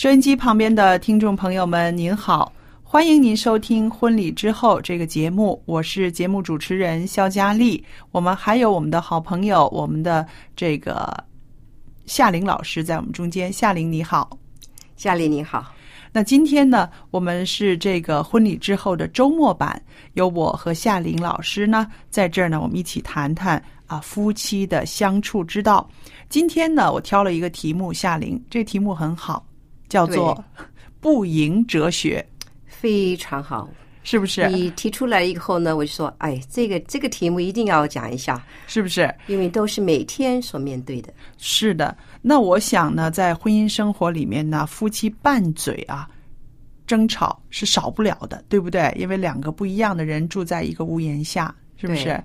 收音机旁边的听众朋友们，您好，欢迎您收听《婚礼之后》这个节目，我是节目主持人肖佳丽。我们还有我们的好朋友，我们的这个夏玲老师在我们中间。夏玲你好，夏丽你好，那今天呢，我们是这个婚礼之后的周末版，由我和夏玲老师呢在这儿呢，我们一起谈谈啊夫妻的相处之道。今天呢，我挑了一个题目，夏玲，这题目很好，叫做“不赢哲学非常好。”，是不是？你提出来以后呢，我就说，哎，这个这个题目一定要讲一下，是不是？因为都是每天所面对的。是的。那我想呢，在婚姻生活里面呢，夫妻拌嘴啊，争吵是少不了的，对不对？因为两个不一样的人住在一个屋檐下，是不是？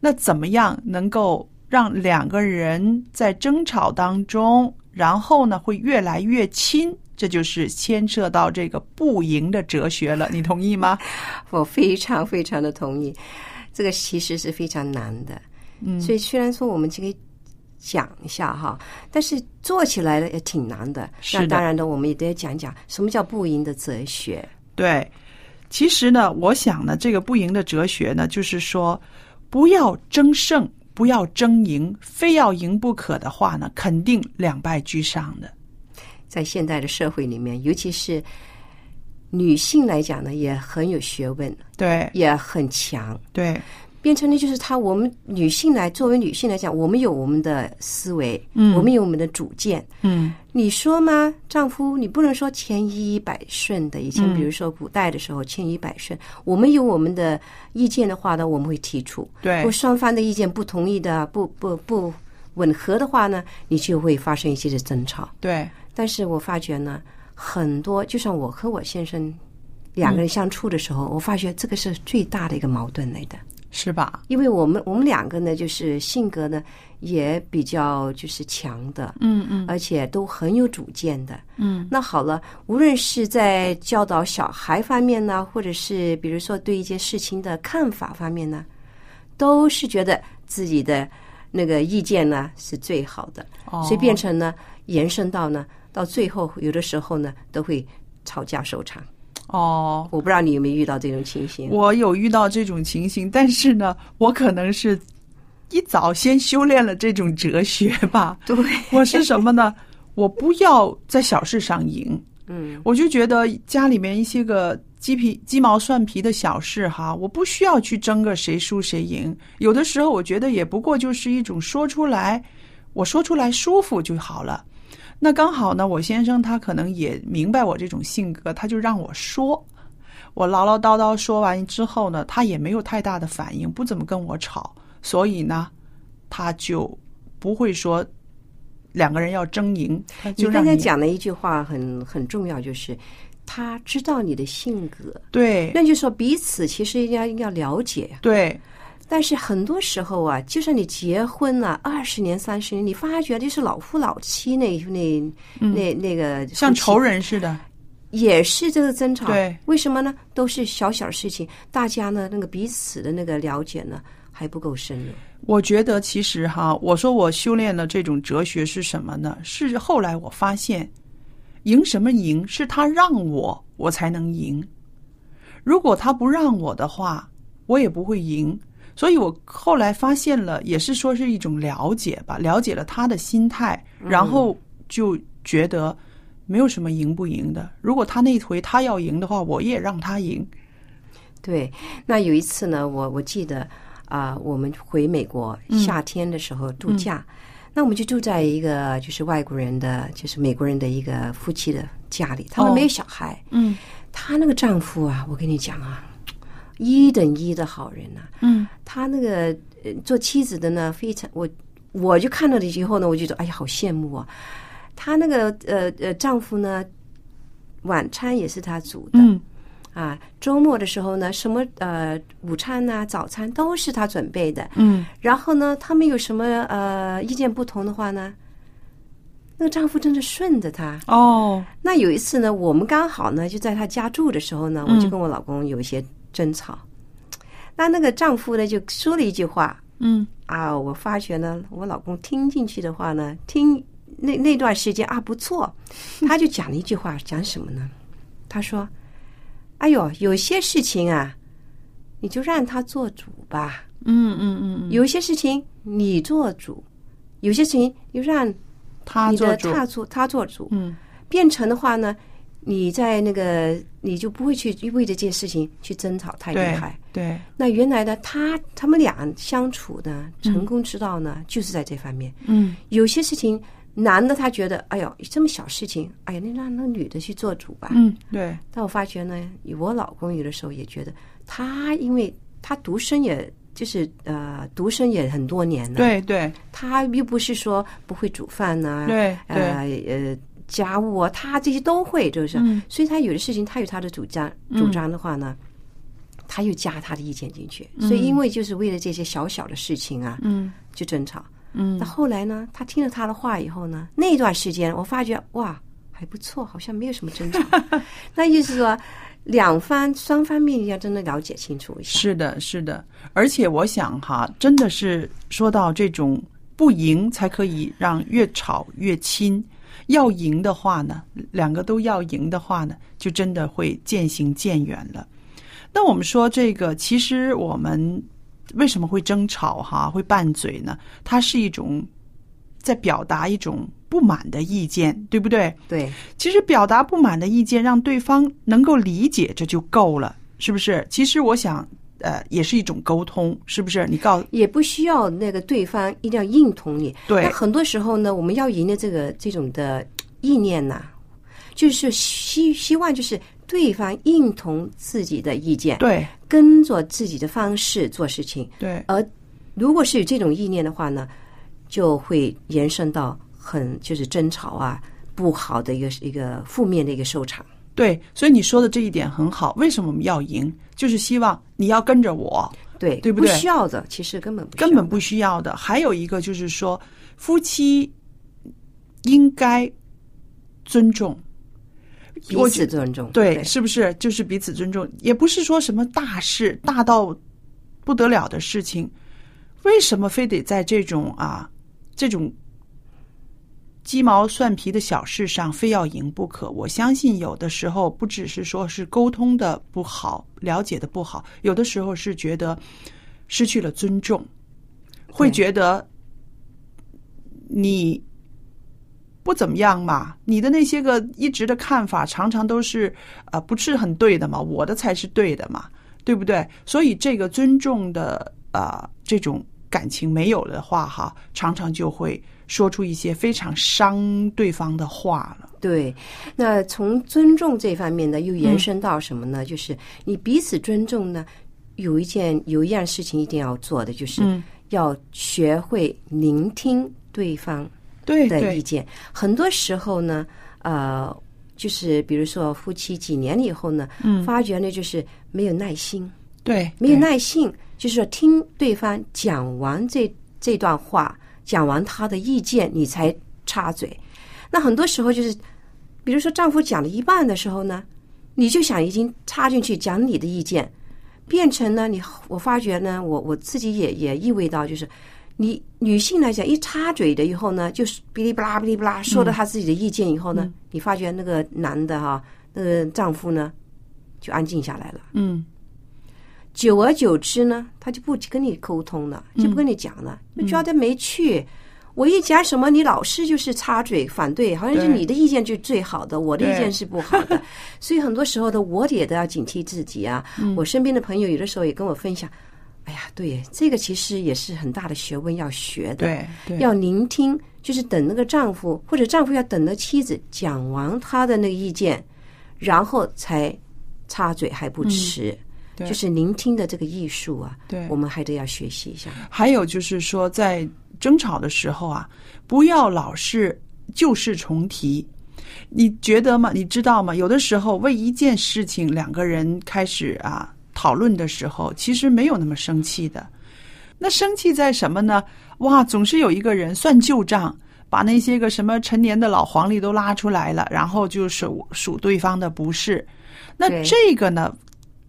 那怎么样能够让两个人在争吵当中，然后呢会越来越亲？这就是牵涉到这个不赢的哲学了，你同意吗？我非常非常的同意，这个其实是非常难的。嗯所以虽然说我们这个讲一下哈，但是做起来呢也挺难的那当然的，我们也得讲讲什么叫不赢的哲学。对，其实呢，我想呢，这个不赢的哲学呢，就是说，不要争胜，不要争赢，非要赢不可的话呢，肯定两败俱伤的。在现代的社会里面，尤其是女性来讲呢，也很有学问，对也很强。对，变成了就是她，我们女性来作为女性来讲，我们有我们的思维，嗯我们有我们的主见。嗯你说吗？丈夫，你不能说千依百顺的。以前嗯比如说古代的时候，千依百顺，我们有我们的意见的话呢，我们会提出。对如果双方的意见不同意的、不不不吻合的话呢，你就会发生一些的争吵。对，但是我发觉呢，很多就像我和我先生两个人相处的时候，我发觉这个是最大的一个矛盾来的。是吧？因为我们我们两个呢，就是性格呢也比较就是强的，嗯嗯而且都很有主见的。嗯，那好了，无论是在教导小孩方面呢，或者是比如说对一些事情的看法方面呢，都是觉得自己的那个意见呢是最好的，哦所以变成呢延伸到呢到最后，有的时候呢都会吵架收场。哦。我不知道你有没有遇到这种情形？我有遇到这种情形，但是呢，我可能是一早先修炼了这种哲学吧。对，我是什么呢？我不要在小事上赢，嗯，我就觉得家里面一些个鸡皮鸡毛蒜皮的小事哈，我不需要去争个谁输谁赢。有的时候我觉得也不过就是一种说出来，我说出来舒服就好了。那刚好呢，我先生他可能也明白我这种性格，他就让我说。我唠唠叨叨说完之后呢，他也没有太大的反应，不怎么跟我吵，所以呢，他就不会说两个人要争赢，就你刚才讲的一句话很很重要，就是他知道你的性格，对那就说彼此其实应该应该了解呀。对但是很多时候啊，就算你结婚了二十年、三十年，你发觉就是老夫老妻那那那那个像仇人似的。也是这个争吵。对，为什么呢？都是小小事情，大家呢那个彼此的那个了解呢还不够深入。我觉得其实哈，我说我修炼了这种哲学是什么呢？是后来我发现，赢什么赢？是他让我，我才能赢。如果他不让我的话，我也不会赢。所以我后来发现了，也是说是一种了解吧，了解了他的心态，然后就觉得没有什么赢不赢的。如果他那回他要赢的话，我也让他赢。对，那有一次呢，我我记得啊、我们回美国夏天的时候度假，那我们就住在一个就是外国人的，就是美国人的一个夫妻的家里，他们哦没有小孩。嗯她那个丈夫啊，我跟你讲啊，一等一的好人呐、嗯他那个呃做妻子的呢，非常我我就看到了以后呢，我就觉得哎呀，好羡慕啊。她那个呃呃丈夫呢，晚餐也是他煮的。嗯啊，周末的时候呢，什么呃午餐呐、早餐都是他准备的。嗯然后呢，他们有什么呃意见不同的话呢，那个丈夫真的顺着她。哦那有一次呢，我们刚好呢就在他家住的时候呢，我就跟我老公有一些争吵。那那个丈夫呢就说了一句话嗯啊，我发觉呢，我老公听进去的话呢，听那那段时间啊不错，他就讲了一句话，讲什么呢？他说：“哎呦，有些事情啊，你就让他做主吧。嗯嗯嗯，有些事情你做主，有些事情就让他做主。他做他做主。嗯变成的话呢，你在那个你就不会去为这件事情去争吵太厉害。对，那原来呢，他他们俩相处的成功之道呢，就是在这方面。嗯有些事情，男的他觉得，哎呦，这么小事情，哎呀，那让那女的去做主吧。嗯对，但我发觉呢，我老公有的时候也觉得，他因为他独生也。就是呃，独生也很多年了，对对他又不是说不会煮饭呐、对呃对，呃家务啊，他这些都会，就是，嗯所以他有的事情他有他的主张，主张的话呢，他又加他的意见进去，所以因为就是为了这些小小的事情啊，嗯就争吵。嗯那后来呢，他听了他的话以后呢，那段时间我发觉哇还不错，好像没有什么争吵。那意思说，两方双方面要真的了解清楚一下。是的，是的，而且我想哈，真的是说到这种不赢才可以让越吵越亲。要赢的话呢，两个都要赢的话呢，就真的会渐行渐远了。那我们说这个，其实我们为什么会争吵哈，会拌嘴呢？它是一种在表达一种不满的意见，对不对？对，其实表达不满的意见，让对方能够理解，这就够了，是不是？其实我想，呃，也是一种沟通，是不是？你告也不需要那个对方一定要认同你。对那很多时候呢，我们要赢的这个这种的意念呐、就是希希望就是对方认同自己的意见，对跟着自己的方式做事情。对而如果是有这种意念的话呢，就会延伸到很就是争吵啊，不好的一个一个负面的一个收场。对，所以你说的这一点很好。为什么我们要赢？就是希望你要跟着我，对，对不对不需要的，其实根本不需要根本不需要的。还有一个就是说，夫妻应该尊重。彼此尊重。对，是不是就是彼此尊重？也不是说什么大事大到不得了的事情，为什么非得在这种啊这种鸡毛蒜皮的小事上非要赢不可？我相信有的时候不只是说是沟通的不好，了解的不好，有的时候是觉得失去了尊重，会觉得你不怎么样嘛，你的那些个一直的看法常常都是呃不是很对的嘛，我的才是对的嘛，对不对？所以这个尊重的呃这种感情没有的话哈，常常就会说出一些非常伤对方的话了。对，那从尊重这方面呢，又嗯延伸到什么呢？就是你彼此尊重呢，有一件有一样事情一定要做的，就是嗯要学会聆听对方对对的意见。很多时候呢，呃，就是比如说夫妻几年以后呢，嗯发觉呢就是没有耐心，对，没有耐性，就是说听对方讲完这这段话，讲完他的意见，你才插嘴。那很多时候就是，比如说丈夫讲了一半的时候呢，你就想已经插进去讲你的意见，变成呢，你我发觉呢，我我自己也也意味到，就是你女性来讲，一插嘴的以后呢，就是哔哩吧啦哔哩吧啦说了她自己的意见以后呢，你发觉那个男的哈，那个丈夫呢，就安静下来了。嗯久而久之呢，他就不跟你沟通了，就不跟你讲了，就觉得没趣。我一讲什么，你老是就是插嘴反对，好像是你的意见就是最好的，我的意见是不好的。所以很多时候的我也都要警惕自己啊。我身边的朋友有的时候也跟我分享，哎呀，对，这个其实也是很大的学问要学的。要聆听，就是等那个丈夫或者丈夫要等那妻子讲完他的那个意见，然后才插嘴还不迟。就是聆听的这个艺术啊，对我们还得要学习一下。还有就是说，在争吵的时候啊，不要老是旧事重提。你觉得吗？你知道吗？有的时候为一件事情，两个人开始啊讨论的时候，其实没有那么生气的。那生气在什么呢？哇，总是有一个人算旧账，把那些个什么陈年的老黄历都拉出来了，然后就数数对方的不是。那这个呢，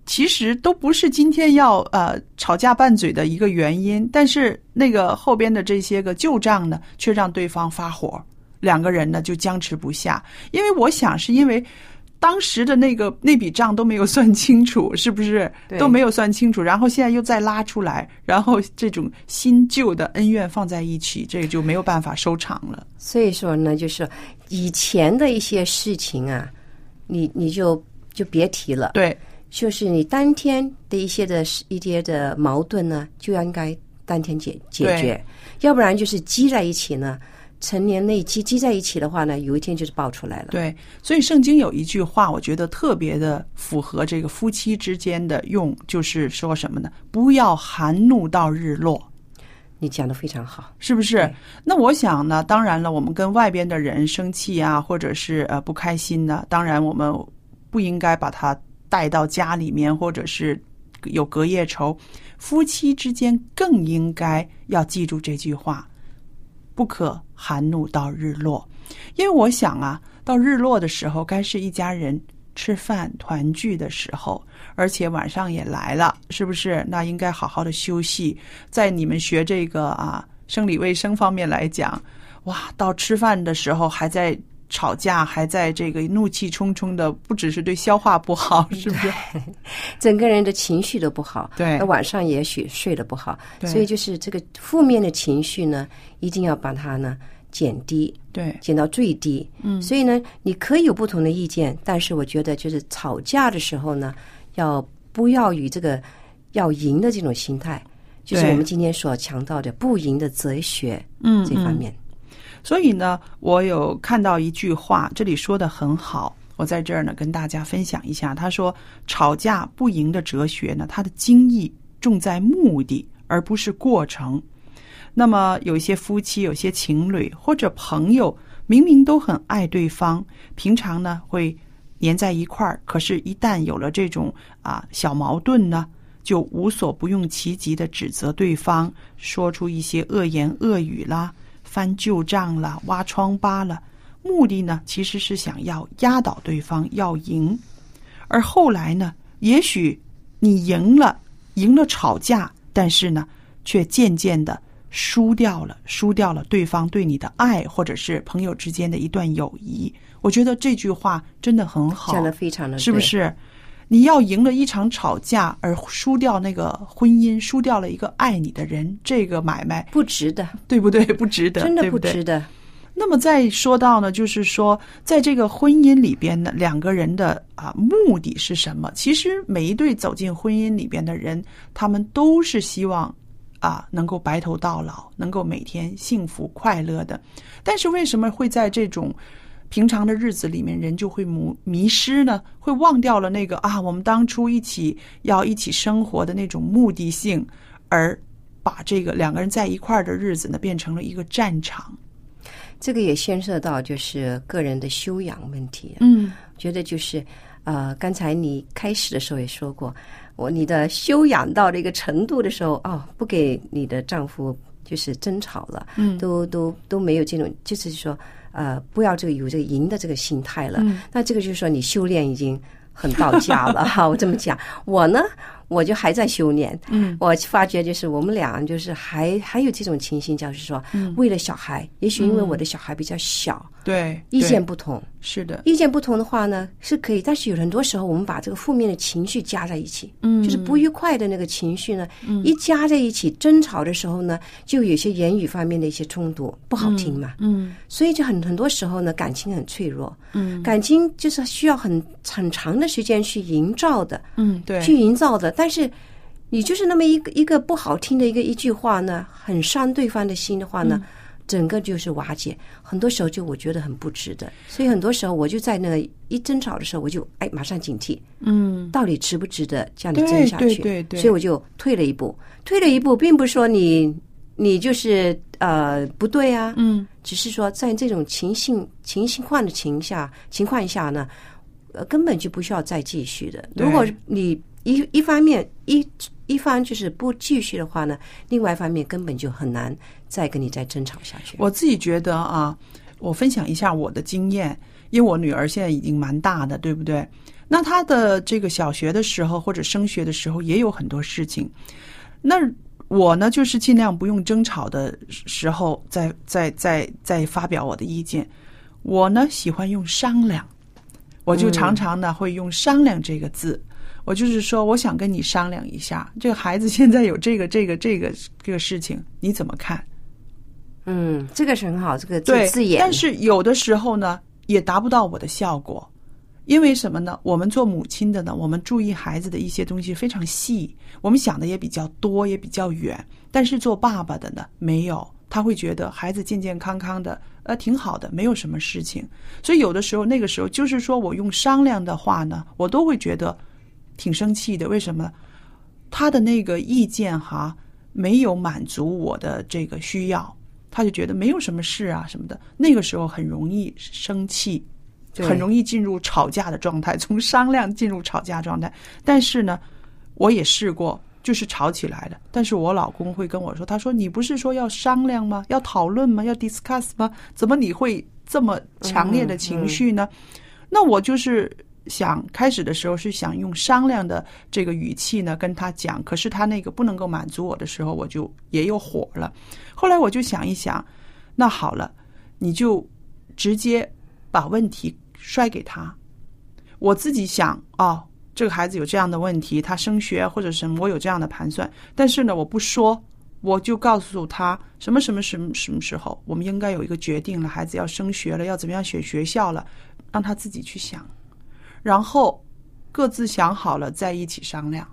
其实都不是今天要呃吵架拌嘴的一个原因，但是那个后边的这些个旧账呢，却让对方发火，两个人呢就僵持不下。因为我想是因为当时的那个那笔账都没有算清楚，是不是对都没有算清楚？然后现在又再拉出来，然后这种新旧的恩怨放在一起，这个就没有办法收场了。所以说呢，就是以前的一些事情啊，你你就就别提了。对就是你当天的一些的一些的矛盾呢，就要应该当天解解决，要不然就是积在一起呢，成年累积积在一起的话呢，有一天就是爆出来了。对，所以圣经有一句话，我觉得特别的符合这个夫妻之间的用，就是说什么呢？不要含怒到日落。你讲的非常好。是不是？那我想呢，当然了，我们跟外边的人生气啊，或者是呃不开心呢，当然我们不应该把它带到家里面，或者是有隔夜仇。夫妻之间更应该要记住这句话：不可含怒到日落。因为我想啊，到日落的时候，该是一家人吃饭团聚的时候，而且晚上也来了，是不是？那应该好好的休息。在你们学这个啊生理卫生方面来讲，哇，到吃饭的时候还在吵架，还在这个怒气冲冲的，不只是对消化不好，是不是？整个人的情绪都不好，对那晚上也许睡得不好，对所以就是这个负面的情绪呢，一定要把它呢减低，对减到最低。嗯，所以呢，你可以有不同的意见，但是我觉得就是吵架的时候呢，要不要与这个要赢的这种心态，就是我们今天所强调的不赢的哲学，嗯这方面。所以呢，我有看到一句话，这里说的很好，我在这儿呢跟大家分享一下。他说，吵架不赢的哲学呢，它的精义重在目的，而不是过程。那么有一些夫妻、有些情侣或者朋友，明明都很爱对方，平常呢会黏在一块儿，可是，一旦有了这种啊小矛盾呢，就无所不用其极的指责对方，说出一些恶言恶语啦，翻旧账了，挖疮疤了。目的呢，其实是想要压倒对方，要赢。而后来呢，也许你赢了，赢了吵架，但是呢，却渐渐的输掉了，输掉了对方对你的爱，或者是朋友之间的一段友谊。我觉得这句话真的很好，讲的非常的？是不是？你要赢了一场吵架，而输掉那个婚姻，输掉了一个爱你的人，这个买卖不值得，对不对？不值得，真的不值得。那么再说到呢，就是说，在这个婚姻里边呢，两个人的啊目的是什么？其实每一对走进婚姻里边的人，他们都是希望啊能够白头到老，能够每天幸福快乐的。但是为什么会在这种平常的日子里面，人就会迷迷失呢？会忘掉了那个啊，我们当初一起要一起生活的那种目的性，而把这个两个人在一块儿的日子呢，变成了一个战场。这个也牵涉到就是个人的修养问题。嗯。觉得就是呃，刚才你开始的时候也说过，我你的修养到了一个程度的时候，哦，不给你的丈夫就是争吵了，嗯都都都没有这种，就是说，呃，不要这个有这个赢的这个心态了。嗯那这个就是说你修炼已经很到家了 哈。我这么讲，我呢，我就还在修炼。嗯我发觉就是我们俩就是还还有这种情形，就是说，嗯为了小孩，也许因为我的小孩比较小，对，意见不同，是的，意见不同的话呢是可以，但是有很多时候我们把这个负面的情绪加在一起，嗯。就是不愉快的那个情绪呢，一加在一起，争吵的时候呢，就有些言语方面的一些冲突，不好听嘛。嗯所以就很很多时候呢，感情很脆弱，嗯。感情就是需要很很长的时间去营造的，嗯，对，去营造的。但是你就是那么一个一个不好听的一个一句话呢，很伤对方的心的话呢，整个就是瓦解。很多时候就我觉得很不值得，所以很多时候我就在那个一争吵的时候，我就哎马上警惕，嗯到底值不值得这样的争下去？对对对所以我就退了一步，退了一步，并不是说你你就是呃不对啊，嗯只是说在这种情形情形况的情下情况下呢，呃，根本就不需要再继续的。如果你一一方面一一方就是不继续的话呢，另外一方面根本就很难再跟你再争吵下去。我自己觉得啊，我分享一下我的经验，因为我女儿现在已经蛮大的，对不对？那她的这个小学的时候或者升学的时候也有很多事情，那我呢就是尽量不用争吵的时候再再再再发表我的意见，我呢喜欢用商量，我就常常呢会用商量这个字。我就是说，我想跟你商量一下，这个孩子现在有这个、这个、这个这个事情，你怎么看？嗯，这个是很好，这个对字眼，但是有的时候呢，也达不到我的效果，因为什么呢？我们做母亲的呢，我们注意孩子的一些东西非常细，我们想的也比较多，也比较远。但是做爸爸的呢，没有，他会觉得孩子健健康康的，呃，挺好的，没有什么事情。所以有的时候，那个时候就是说我用商量的话呢，我都会觉得挺生气的。为什么？他的那个意见哈，没有满足我的这个需要。他就觉得没有什么事啊什么的，那个时候很容易生气，很容易进入吵架的状态，从商量进入吵架状态。但是呢，我也试过，就是吵起来了。但是我老公会跟我说：“他说你不是说要商量吗？要讨论吗？要 discuss 吗？怎么你会这么强烈的情绪呢？”那我就是想开始的时候是想用商量的这个语气呢跟他讲，可是他那个不能够满足我的时候，我就也有火了。后来我就想一想，那好了，你就直接把问题摔给他。我自己想哦，这个孩子有这样的问题，他升学或者什么，我有这样的盘算，但是呢，我不说，我就告诉他什么什么什么什么时候我们应该有一个决定了，孩子要升学了，要怎么样选学校了，让他自己去想，然后各自想好了再一起商量，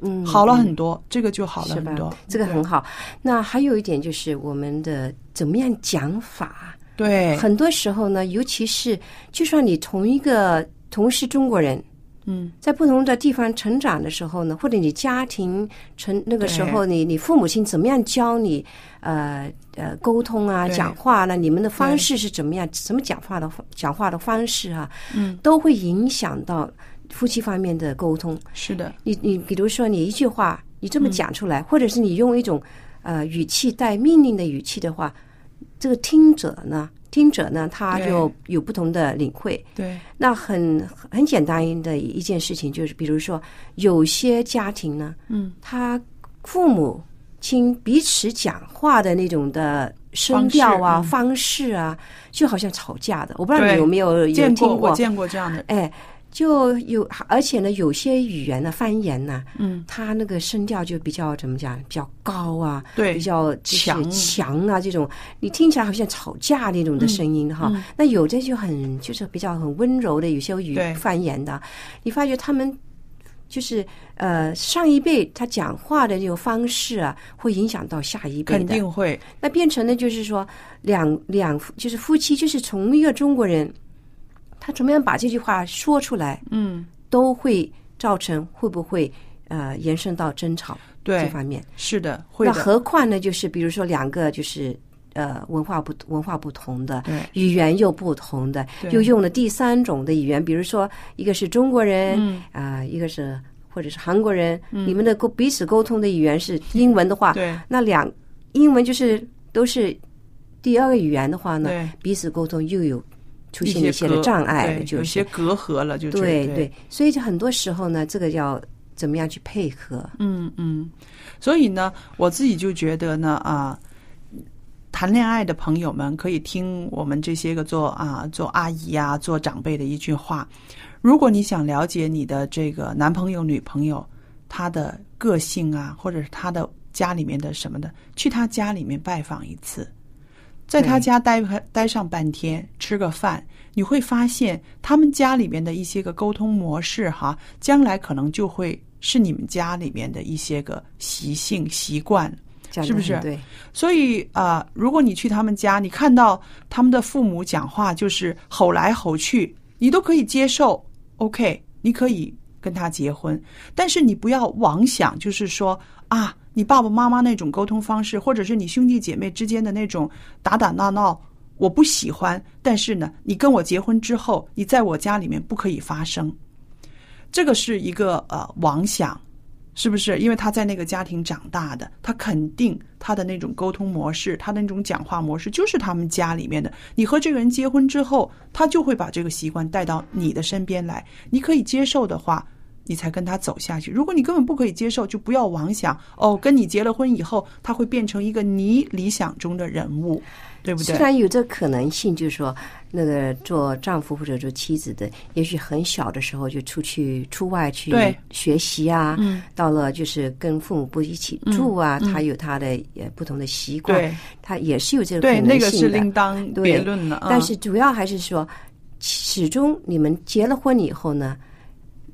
嗯好了很多，这个就好了很多，这个很好。那还有一点就是我们的怎么样讲法，对，很多时候呢，尤其是就算你同一个同是中国人，嗯，在不同的地方成长的时候呢，或者你家庭成那个时候你，你父母亲怎么样教你，呃呃沟通啊、讲话呢？你们的方式是怎么样？怎么讲话的讲话的方式啊，嗯，都会影响到夫妻方面的沟通。是的，你你比如说你一句话你嗯这么讲出来，或者是你用一种呃语气带命令的语气的话，这个听者呢，听者呢他对。就有不同的领会。对，那很很简单的一件事情就是，比如说有些家庭呢，嗯，他父母亲彼此讲话的那种的声调啊、方式嗯。方式啊，就好像吵架的。我不知道你有没有有见过听我见过这样的，哎，就有，而且呢，有些语言的方言呢，嗯，它那个声调就比较怎么讲，比较高啊，对比较就是强强啊，这种你听起来好像吵架那种的声音哈。嗯那有的就很就是比较很温柔的，有些语对方言的，你发觉他们。就是呃，上一辈他讲话的这种方式啊，会影响到下一辈的。肯定会，那变成呢，就是说两两就是夫妻，就是从一个中国人，他怎么样把这句话说出来，嗯，都会造成会不会呃延伸到争吵这，方面。是的，会那，何况呢，就是比如说两个就是呃文化不文化不同的，对。语言又不同的，又用了第三种的语言，比如说一个是中国人嗯。啊、一个是或者是韩国人，你们的沟彼此沟通的语言是英文的话，对。那两英文就是都是第二个语言的话呢，彼此沟通又有出现一些的障碍，就是有些隔阂了，就对对，所以就很多时候呢，这个要怎么样去配合？嗯嗯，所以呢，我自己就觉得呢啊。谈恋爱的朋友们可以听我们这些个做啊做阿姨呀、做长辈的一句话：如果你想了解你的这个男朋友、女朋友他的个性啊，或者是他的家里面的什么的，去他家里面拜访一次，在他家待待上半天，吃个饭，你会发现他们家里面的一些个沟通模式哈，将来可能就会是你们家里面的一些个习性习惯。是不是对，所以啊、呃如果你去他们家，你看到他们的父母讲话就是吼来吼去，你都可以接受，OK，你可以跟他结婚，但是你不要妄想，就是说啊，你爸爸妈妈那种沟通方式，或者是你兄弟姐妹之间的那种打打闹闹，我不喜欢。但是呢，你跟我结婚之后，你在我家里面不可以发生，这个是一个呃妄想。是不是？因为他在那个家庭长大的，他肯定他的那种沟通模式，他的那种讲话模式，就是他们家里面的。你和这个人结婚之后，他就会把这个习惯带到你的身边来。你可以接受的话，你才跟他走下去。如果你根本不可以接受，就不要妄想哦，跟你结了婚以后，他会变成一个你理想中的人物，对不对？虽然有这可能性，就是说，那个做丈夫或者做妻子的，也许很小的时候就出去出外去学习啊，嗯到了就是跟父母不一起住啊，他有他的呃不同的习惯，他也是有这个对，可那个是能性的。另当对别论了。但嗯是主要还是说，始终你们结了婚以后呢，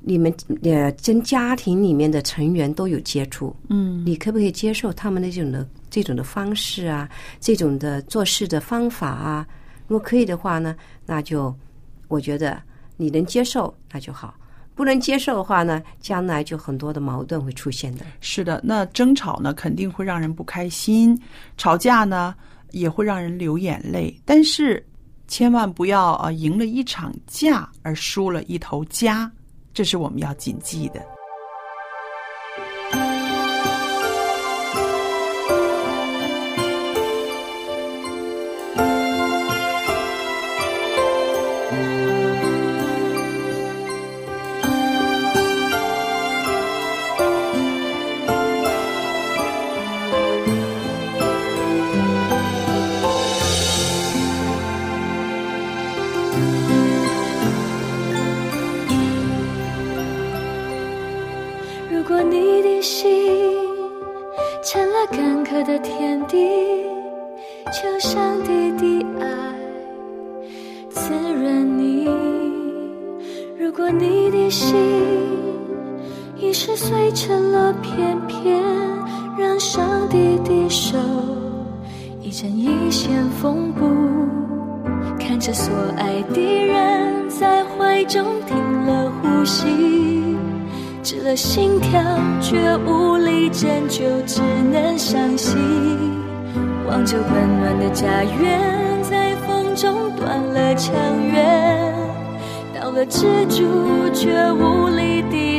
你们呃跟家庭里面的成员都有接触，嗯，你可不可以接受他们那种的这种的方式啊，这种的做事的方法啊？如果可以的话呢，那就我觉得你能接受那就好。不能接受的话呢，将来就很多的矛盾会出现的。是的，那争吵呢肯定会让人不开心，吵架呢也会让人流眼泪，但是千万不要啊赢了一场架而输了一头家，这是我们要谨记的。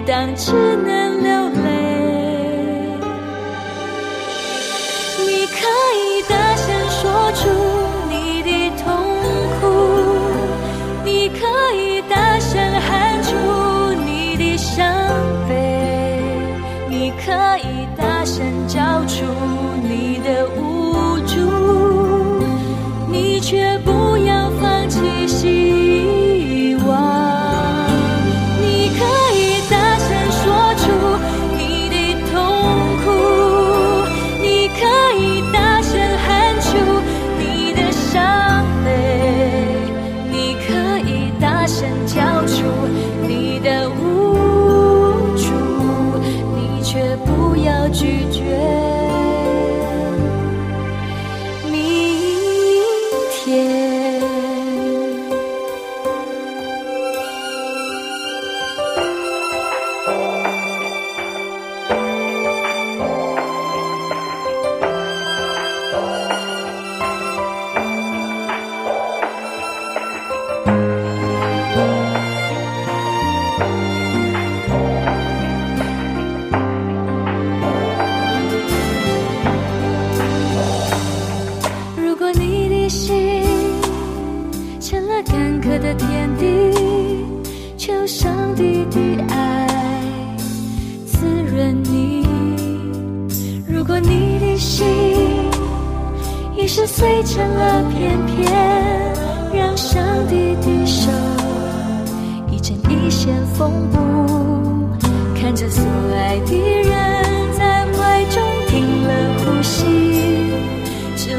荡秋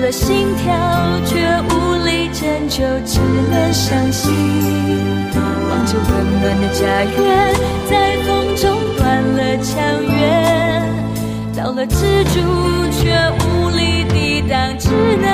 的心跳，却无力拯救，只能伤心。望着温暖的家园，在风中断了墙垣，到了支柱，却无力抵挡，只能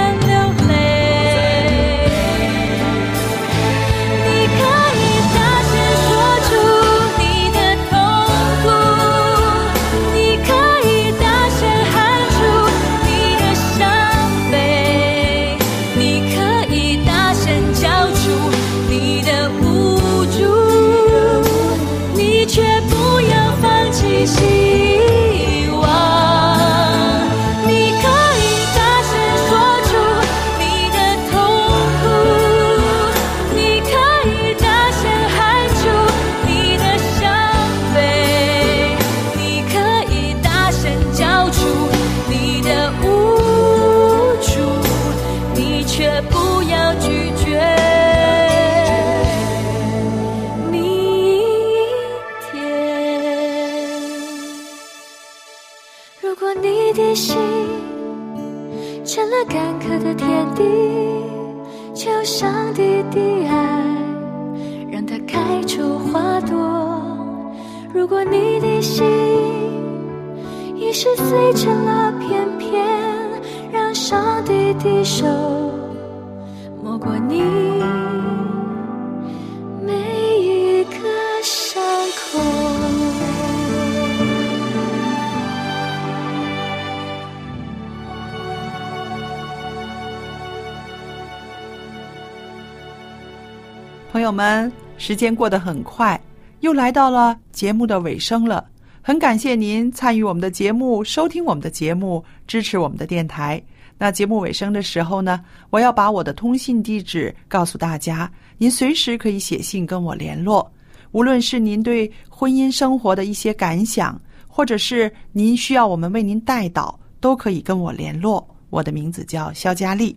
朋友们，时间过得很快，又来到了节目的尾声了。很感谢您参与我们的节目，收听我们的节目，支持我们的电台。那节目尾声的时候呢，我要把我的通信地址告诉大家，您随时可以写信跟我联络。无论是您对婚姻生活的一些感想，或者是您需要我们为您代祷，都可以跟我联络。我的名字叫肖佳丽。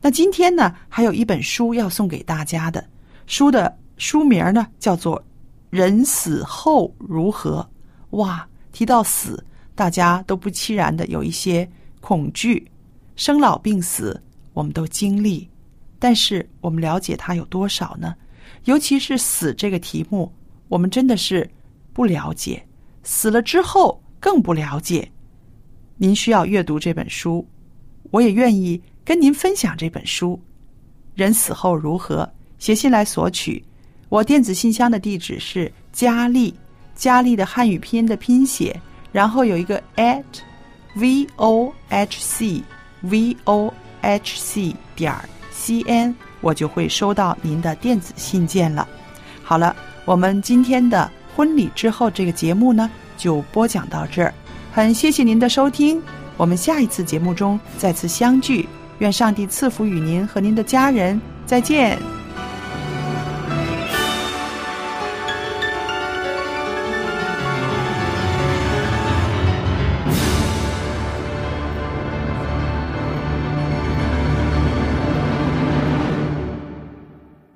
那今天呢，还有一本书要送给大家的。书的书名呢叫做《人死后如何》。哇，提到死，大家都不期然的有一些恐惧。生老病死，我们都经历，但是我们了解它有多少呢？尤其是死这个题目，我们真的是不了解。死了之后更不了解。您需要阅读这本书，我也愿意跟您分享这本书。人死后如何？写信来索取。我电子信箱的地址是佳丽，佳丽的汉语拼音的拼写，然后有一个 at v o h c v o h c 点 c n，我就会收到您的电子信件了。好了，我们今天的婚礼之后这个节目呢，就播讲到这儿。很谢谢您的收听，我们下一次节目中再次相聚。愿上帝赐福与您和您的家人，再见。